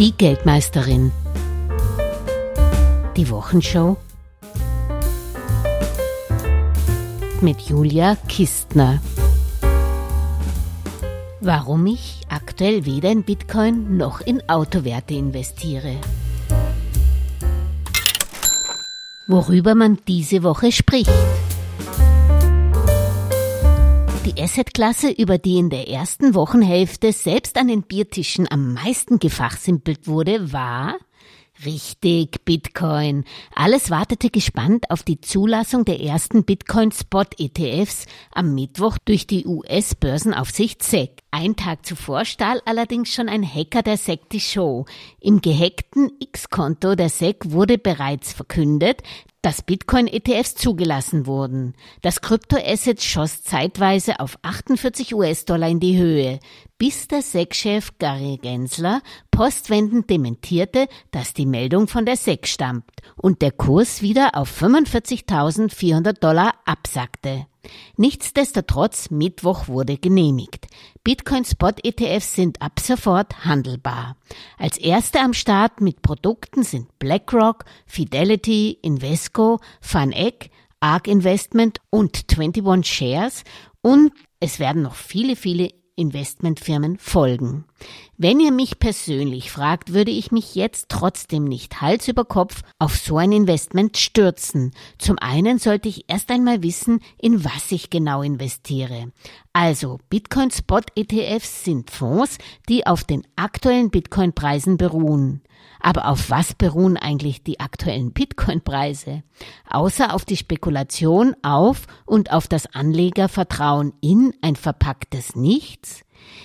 Die Geldmeisterin. Die Wochenshow mit Julia Kistner. Warum ich aktuell weder in Bitcoin noch in Autowerte investiere. Worüber man diese Woche spricht. Die Assetklasse, über die in der ersten Wochenhälfte selbst an den Biertischen am meisten gefachsimpelt wurde, war Richtig, Bitcoin. Alles wartete gespannt auf die Zulassung der ersten Bitcoin-Spot-ETFs am Mittwoch durch die US-Börsenaufsicht SEC. Ein Tag zuvor stahl allerdings schon ein Hacker der SEC die Show. Im gehackten X-Konto der SEC wurde bereits verkündet, dass Bitcoin-ETFs zugelassen wurden. Das Kryptoasset schoss zeitweise auf 48 US-Dollar in die Höhe, bis der SEC-Chef Gary Gensler postwendend dementierte, dass die Meldung von der SEC stammt und der Kurs wieder auf 45.400 Dollar absackte. Nichtsdestotrotz, Mittwoch wurde genehmigt. Bitcoin Spot ETFs sind ab sofort handelbar. Als erste am Start mit Produkten sind BlackRock, Fidelity, Invesco, FunEgg, ARK Investment und 21 Shares und es werden noch viele, viele Investmentfirmen folgen. Wenn ihr mich persönlich fragt, würde ich mich jetzt trotzdem nicht Hals über Kopf auf so ein Investment stürzen. Zum einen sollte ich erst einmal wissen, in was ich genau investiere. Also, Bitcoin Spot ETFs sind Fonds, die auf den aktuellen Bitcoin-Preisen beruhen. Aber auf was beruhen eigentlich die aktuellen Bitcoin-Preise? Außer auf die Spekulation auf und auf das Anlegervertrauen in ein verpacktes Nichts?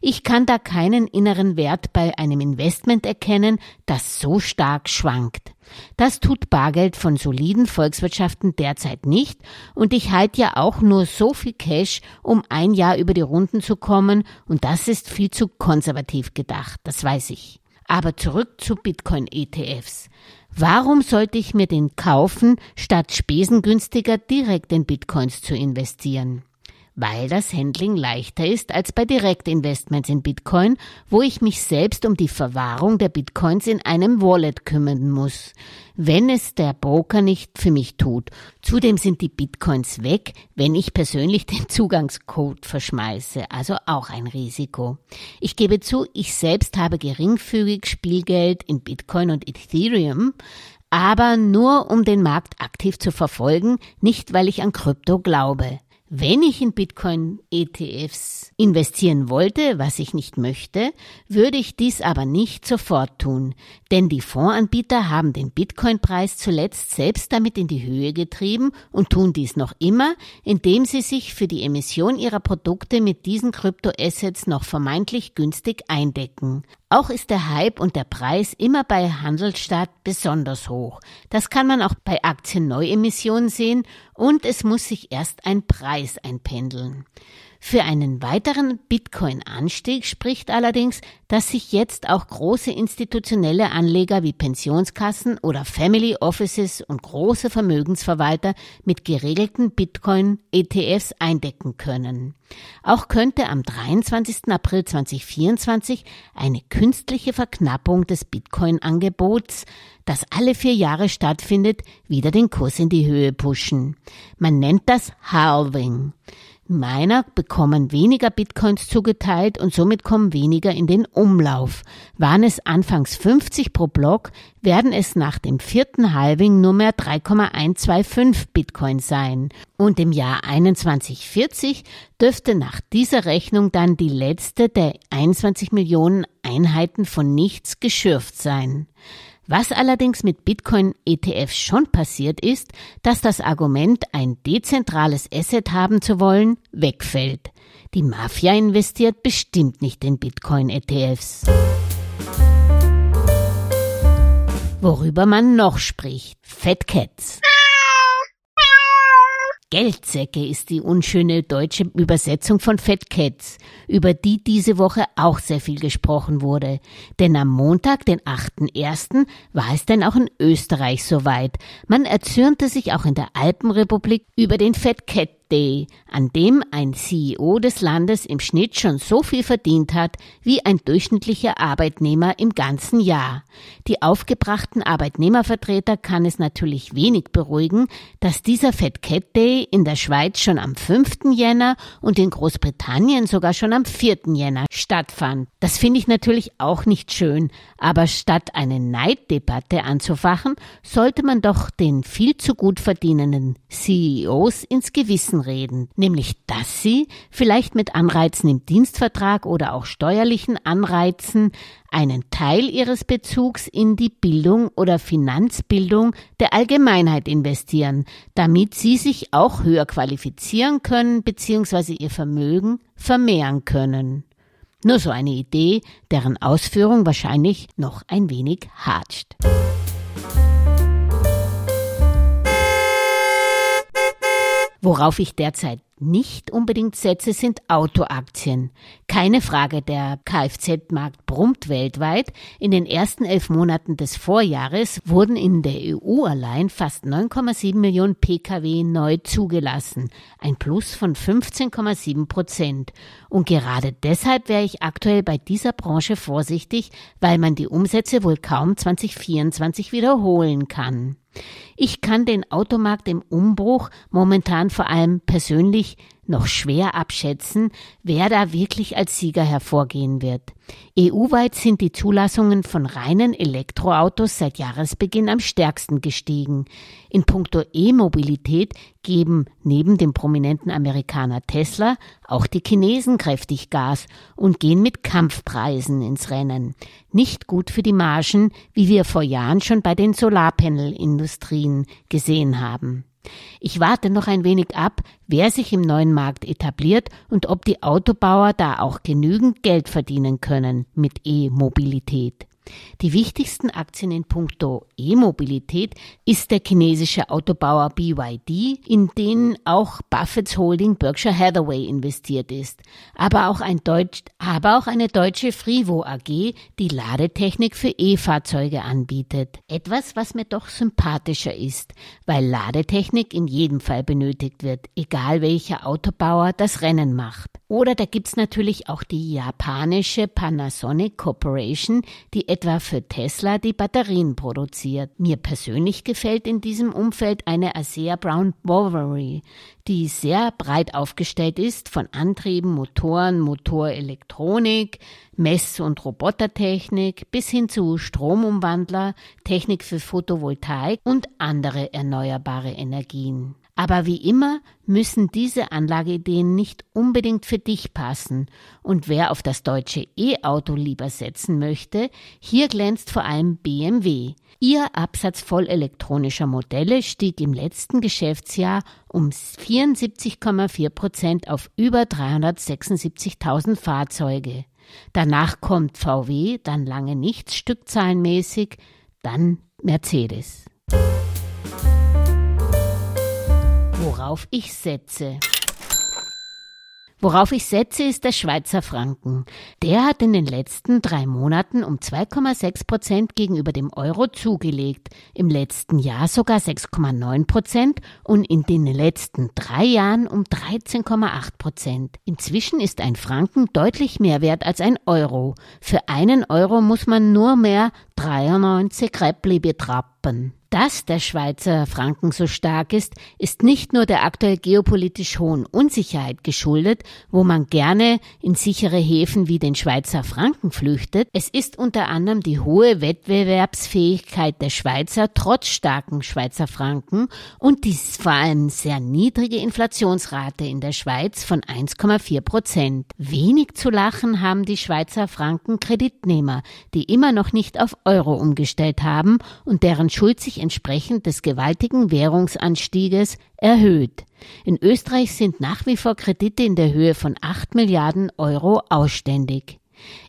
Ich kann da keinen inneren Wert bei einem Investment erkennen, das so stark schwankt. Das tut Bargeld von soliden Volkswirtschaften derzeit nicht und ich halte ja auch nur so viel Cash, um ein Jahr über die Runden zu kommen und das ist viel zu konservativ gedacht, das weiß ich. Aber zurück zu Bitcoin-ETFs. Warum sollte ich mir den kaufen, statt spesengünstiger direkt in Bitcoins zu investieren? Weil das Handling leichter ist als bei Direktinvestments in Bitcoin, wo ich mich selbst um die Verwahrung der Bitcoins in einem Wallet kümmern muss, wenn es der Broker nicht für mich tut. Zudem sind die Bitcoins weg, wenn ich persönlich den Zugangscode verschmeiße, also auch ein Risiko. Ich gebe zu, ich selbst habe geringfügig Spielgeld in Bitcoin und Ethereum, aber nur um den Markt aktiv zu verfolgen, nicht weil ich an Krypto glaube. Wenn ich in Bitcoin-ETFs investieren wollte, was ich nicht möchte, würde ich dies aber nicht sofort tun, denn die Fondsanbieter haben den Bitcoin-Preis zuletzt selbst damit in die Höhe getrieben und tun dies noch immer, indem sie sich für die Emission ihrer Produkte mit diesen Kryptoassets noch vermeintlich günstig eindecken. Auch ist der Hype und der Preis immer bei Handelsstart besonders hoch. Das kann man auch bei Aktienneuemissionen sehen und es muss sich erst ein Preis einpendeln. Für einen weiteren Bitcoin-Anstieg spricht allerdings, dass sich jetzt auch große institutionelle Anleger wie Pensionskassen oder Family Offices und große Vermögensverwalter mit geregelten Bitcoin-ETFs eindecken können. Auch könnte am 23. April 2024 eine künstliche Verknappung des Bitcoin-Angebots, das alle vier Jahre stattfindet, wieder den Kurs in die Höhe pushen. Man nennt das Halving. Meiner bekommen weniger Bitcoins zugeteilt und somit kommen weniger in den Umlauf. Waren es anfangs 50 pro Block, werden es nach dem vierten Halving nur mehr 3,125 Bitcoin sein. Und im Jahr 2140 dürfte nach dieser Rechnung dann die letzte der 21 Millionen Einheiten von nichts geschürft sein. Was allerdings mit Bitcoin-ETFs schon passiert ist, dass das Argument, ein dezentrales Asset haben zu wollen, wegfällt. Die Mafia investiert bestimmt nicht in Bitcoin-ETFs. Worüber man noch spricht. Fat Cats. Geldsäcke ist die unschöne deutsche Übersetzung von Fat Cats, über die diese Woche auch sehr viel gesprochen wurde. Denn am Montag, den 8.1., war es denn auch in Österreich soweit. Man erzürnte sich auch in der Alpenrepublik über den Fat Cat Day, an dem ein CEO des Landes im Schnitt schon so viel verdient hat wie ein durchschnittlicher Arbeitnehmer im ganzen Jahr. Die aufgebrachten Arbeitnehmervertreter kann es natürlich wenig beruhigen, dass dieser Fat Cat Day in der Schweiz schon am 5. Jänner und in Großbritannien sogar schon am 4. Jänner stattfand. Das finde ich natürlich auch nicht schön, aber statt eine Neiddebatte anzufachen, sollte man doch den viel zu gut verdienenden CEOs ins Gewissen reden, nämlich dass sie vielleicht mit Anreizen im Dienstvertrag oder auch steuerlichen Anreizen einen Teil ihres Bezugs in die Bildung oder Finanzbildung der Allgemeinheit investieren, damit sie sich auch höher qualifizieren können bzw. ihr Vermögen vermehren können. Nur so eine Idee, deren Ausführung wahrscheinlich noch ein wenig hatscht. Worauf ich derzeit nicht unbedingt setze, sind Autoaktien. Keine Frage, der Kfz-Markt brummt weltweit. In den ersten elf Monaten des Vorjahres wurden in der EU allein fast 9,7 Millionen Pkw neu zugelassen. Ein Plus von 15,7 Prozent. Und gerade deshalb wäre ich aktuell bei dieser Branche vorsichtig, weil man die Umsätze wohl kaum 2024 wiederholen kann. Ich kann den Automarkt im Umbruch momentan vor allem persönlich noch schwer abschätzen, wer da wirklich als Sieger hervorgehen wird. EU-weit sind die Zulassungen von reinen Elektroautos seit Jahresbeginn am stärksten gestiegen. In puncto E-Mobilität geben neben dem prominenten Amerikaner Tesla auch die Chinesen kräftig Gas und gehen mit Kampfpreisen ins Rennen. Nicht gut für die Margen, wie wir vor Jahren schon bei den Solarpanel-Industrien gesehen haben. Ich warte noch ein wenig ab, wer sich im neuen Markt etabliert und ob die Autobauer da auch genügend Geld verdienen können mit E-Mobilität. Die wichtigsten Aktien in puncto E-Mobilität ist der chinesische Autobauer BYD, in den auch Buffetts Holding Berkshire Hathaway investiert ist, aber auch, ein Deutsch, aber auch eine deutsche Frivo AG, die Ladetechnik für E-Fahrzeuge anbietet. Etwas, was mir doch sympathischer ist, weil Ladetechnik in jedem Fall benötigt wird, egal welcher Autobauer das Rennen macht. Oder da gibt's natürlich auch die japanische Panasonic Corporation, die etwa für Tesla die Batterien produziert. Mir persönlich gefällt in diesem Umfeld eine ASEA Brown Bovary, die sehr breit aufgestellt ist von Antrieben, Motoren, Motorelektronik, Mess- und Robotertechnik bis hin zu Stromumwandler, Technik für Photovoltaik und andere erneuerbare Energien. Aber wie immer müssen diese Anlageideen nicht unbedingt für dich passen. Und wer auf das deutsche E-Auto lieber setzen möchte, hier glänzt vor allem BMW. Ihr Absatz vollelektronischer Modelle stieg im letzten Geschäftsjahr um 74,4 Prozent auf über 376.000 Fahrzeuge. Danach kommt VW, dann lange nichts stückzahlenmäßig, dann Mercedes worauf ich setze. Worauf ich setze, ist der Schweizer Franken. Der hat in den letzten drei Monaten um 2,6 Prozent gegenüber dem Euro zugelegt, im letzten Jahr sogar 6,9 Prozent und in den letzten drei Jahren um 13,8 Prozent. Inzwischen ist ein Franken deutlich mehr wert als ein Euro. Für einen Euro muss man nur mehr 93 Räppli betrappen. Dass der Schweizer Franken so stark ist, ist nicht nur der aktuell geopolitisch hohen Unsicherheit geschuldet, wo man gerne in sichere Häfen wie den Schweizer Franken flüchtet, es ist unter anderem die hohe Wettbewerbsfähigkeit der Schweizer trotz starken Schweizer Franken und die vor allem sehr niedrige Inflationsrate in der Schweiz von 1,4 Prozent. Wenig zu lachen haben die Schweizer Franken Kreditnehmer, die immer noch nicht auf Euro umgestellt haben und deren Schuld sich entsprechend des gewaltigen Währungsanstieges erhöht. In Österreich sind nach wie vor Kredite in der Höhe von 8 Milliarden Euro ausständig.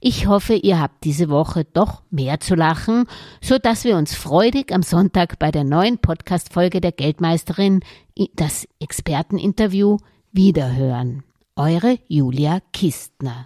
Ich hoffe, ihr habt diese Woche doch mehr zu lachen, so dass wir uns freudig am Sonntag bei der neuen Podcast-Folge der Geldmeisterin, das Experteninterview, wiederhören. Eure Julia Kistner.